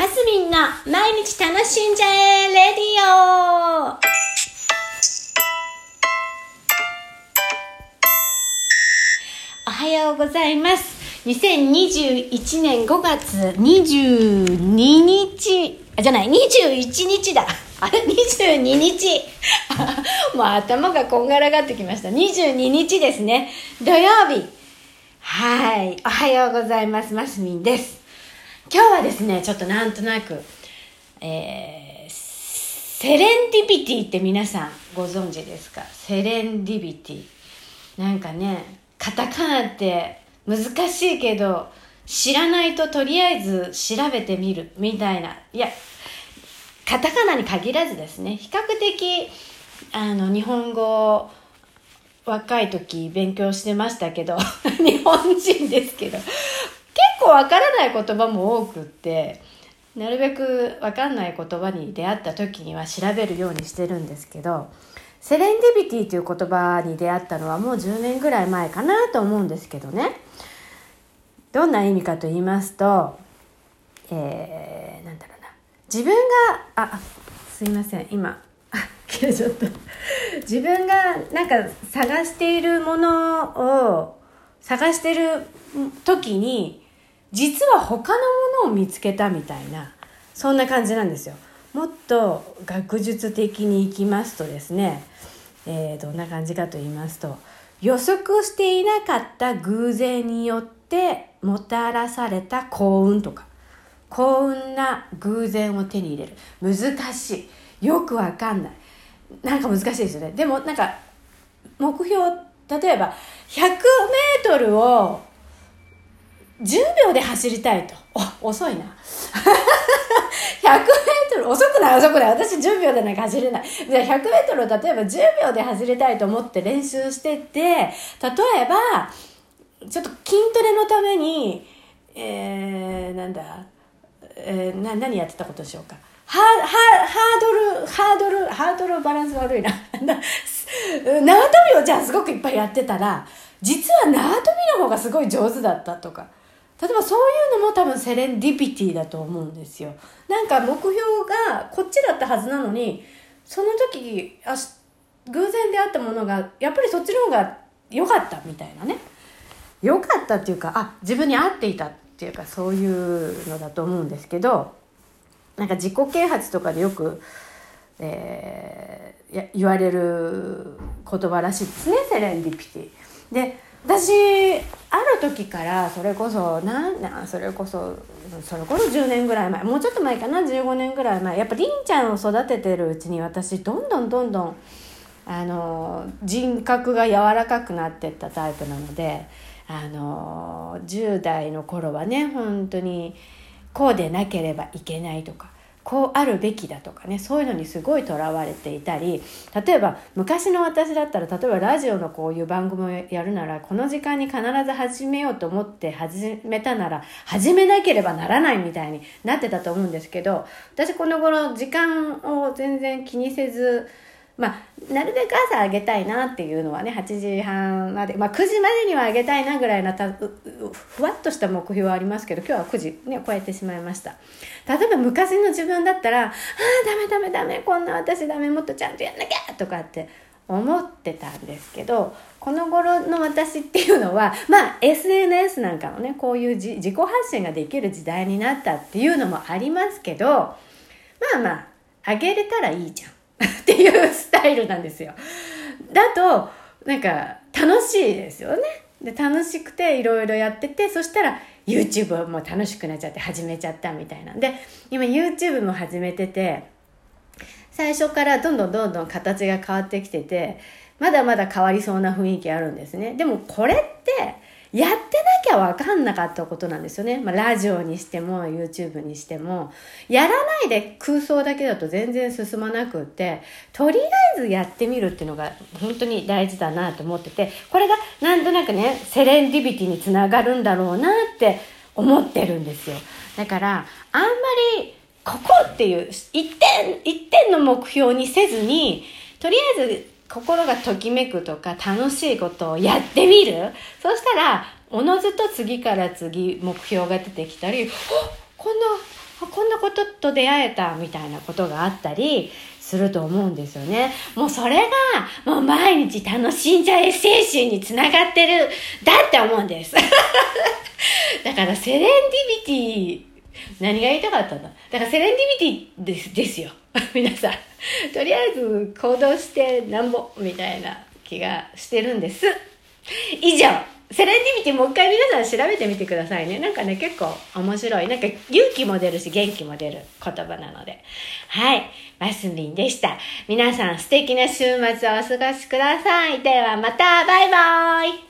マスミンの毎日楽しんじゃえレディオおはようございます。2021年5月22日、あじゃない、21日だ。あれ ?22 日。もう頭がこんがらがってきました。22日ですね。土曜日。はい。おはようございます。マスミンです。今日はですね、ちょっとなんとなく、えー、セレンディビティって皆さんご存知ですか？セレンディビティ。なんかね、カタカナって難しいけど、知らないととりあえず調べてみるみたいな。いや、カタカナに限らずですね、比較的、あの、日本語、若い時勉強してましたけど、日本人ですけど、わからない言葉も多くって、なるべくわかんない言葉に出会った時には調べるようにしてるんですけど、セレンディビティという言葉に出会ったのはもう10年ぐらい前かなと思うんですけどね。どんな意味かと言いますと、えー、なんだろうな。自分が、あ、すいません、今、あ、切れちゃった。自分がなんか探しているものを探してる時に、実は他のものを見つけたみたいな、そんな感じなんですよ。もっと学術的にいきますとですね、えー、どんな感じかと言いますと予測していなかった偶然によってもたらされた幸運とか幸運な偶然を手に入れる。難しい。よくわかんない。なんか難しいですよね。でもなんか目標例えば 100m を10秒で走りたいと。お遅いな。100m 遅くない遅くない。私10秒でなんか走れない。じゃあ 100m を例えば10秒で走りたいと思って練習してて例えばちょっと筋トレのためにえー、なんだ、えー、な何やってたことでしょうか。ハハハードルハードルハードルバランス悪いな。縄跳びをじゃあすごくいっぱいやってたら実は縄跳びの方がすごい上手だったとか。例えばそういうのも多分セレンディピティだと思うんですよ。なんか目標がこっちだったはずなのに、その時、あ偶然出会ったものが、やっぱりそっちの方が良かったみたいなね。良かったっていうか、あ、自分に合っていたっていうか、そういうのだと思うんですけど、なんか自己啓発とかでよく、えー、言われる言葉らしいですね、セレンディピティ。で、私あ時からそれこそなんそれこそそれこそ10年ぐらい前もうちょっと前かな15年ぐらい前やっぱりんちゃんを育ててるうちに私どんどんどんどんあの人格が柔らかくなってったタイプなのであの10代の頃はね本当にこうでなければいけないとかこうあるべきだとかねそういうのにすごいとらわれていたり例えば昔の私だったら例えばラジオのこういう番組をやるならこの時間に必ず始めようと思って始めたなら始めなければならないみたいになってたと思うんですけど私この頃時間を全然気にせずまあ、なるべく朝あげたいなっていうのはね、8時半まで、まあ9時までにはあげたいなぐらいなた、ふわっとした目標はありますけど、今日は9時ね、超えてしまいました。例えば昔の自分だったら、ああ、ダメダメダメ、こんな私ダメ、もっとちゃんとやんなきゃとかって思ってたんですけど、この頃の私っていうのは、まあ SNS なんかのね、こういう自己発信ができる時代になったっていうのもありますけど、まあまあ、あげれたらいいじゃん。っていうスタイルなんですよ。だと、なんか楽しいですよね。で、楽しくていろいろやってて、そしたら YouTube も楽しくなっちゃって始めちゃったみたいなんで、今 YouTube も始めてて、最初からどんどんどんどん形が変わってきてて、まだまだ変わりそうな雰囲気あるんですね。でもこれって、やってな分かんなかったことなんですよね。まあ、ラジオにしても、YouTube にしても。やらないで空想だけだと全然進まなくって、とりあえずやってみるっていうのが本当に大事だなと思ってて、これがなんとなくね、セレンディビティにつながるんだろうなって思ってるんですよ。だから、あんまり、ここっていう一点、一点の目標にせずに、とりあえず心がときめくとか楽しいことをやってみるそしたら、おのずと次から次目標が出てきたり、こんなこんなことと出会えたみたいなことがあったりすると思うんですよね。もうそれが、もう毎日楽しんじゃえ精神につながってる、だって思うんです。だからセレンディビティ、何が言いたかったんだだからセレンディビティですですよ。皆さん。とりあえず行動してなんぼ、みたいな気がしてるんです。以上。セレンディビティもう一回皆さん調べてみてくださいね。なんかね、結構面白い。なんか勇気も出るし元気も出る言葉なので。はい。マスミンでした。皆さん素敵な週末をお過ごしください。ではまた、バイバーイ